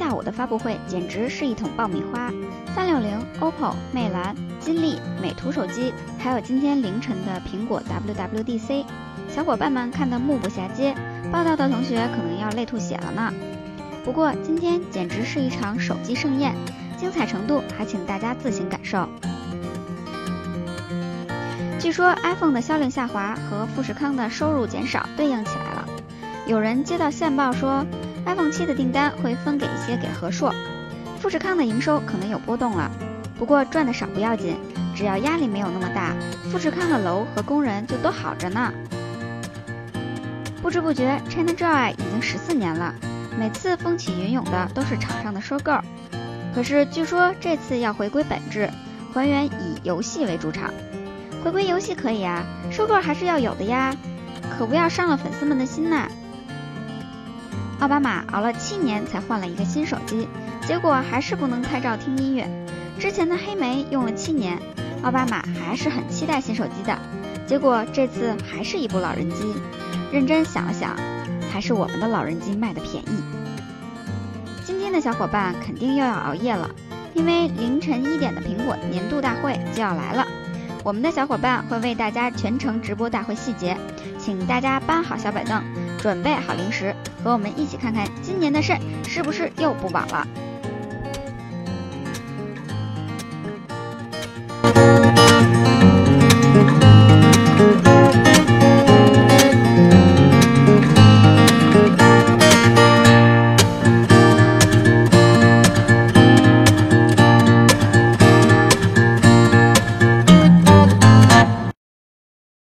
下午的发布会简直是一桶爆米花。三六零、OPPO、魅蓝、金立、美图手机，还有今天凌晨的苹果 WWDC，小伙伴们看得目不暇接，报道的同学可能要泪吐血了呢。不过今天简直是一场手机盛宴，精彩程度还请大家自行感受。据说 iPhone 的销量下滑和富士康的收入减少对应起来了，有人接到线报说 iPhone 七的订单会分给一些给和硕。富士康的营收可能有波动了，不过赚的少不要紧，只要压力没有那么大，富士康的楼和工人就都好着呢。不知不觉，ChinaJoy 已经十四年了，每次风起云涌的都是场上的收购。可是据说这次要回归本质，还原以游戏为主场。回归游戏可以啊，收购还是要有的呀，可不要伤了粉丝们的心呐。奥巴马熬了七年才换了一个新手机。结果还是不能拍照听音乐。之前的黑莓用了七年，奥巴马还是很期待新手机的。结果这次还是一部老人机。认真想了想，还是我们的老人机卖的便宜。今天的小伙伴肯定又要熬夜了，因为凌晨一点的苹果年度大会就要来了。我们的小伙伴会为大家全程直播大会细节，请大家搬好小板凳，准备好零食，和我们一起看看今年的肾是不是又不保了。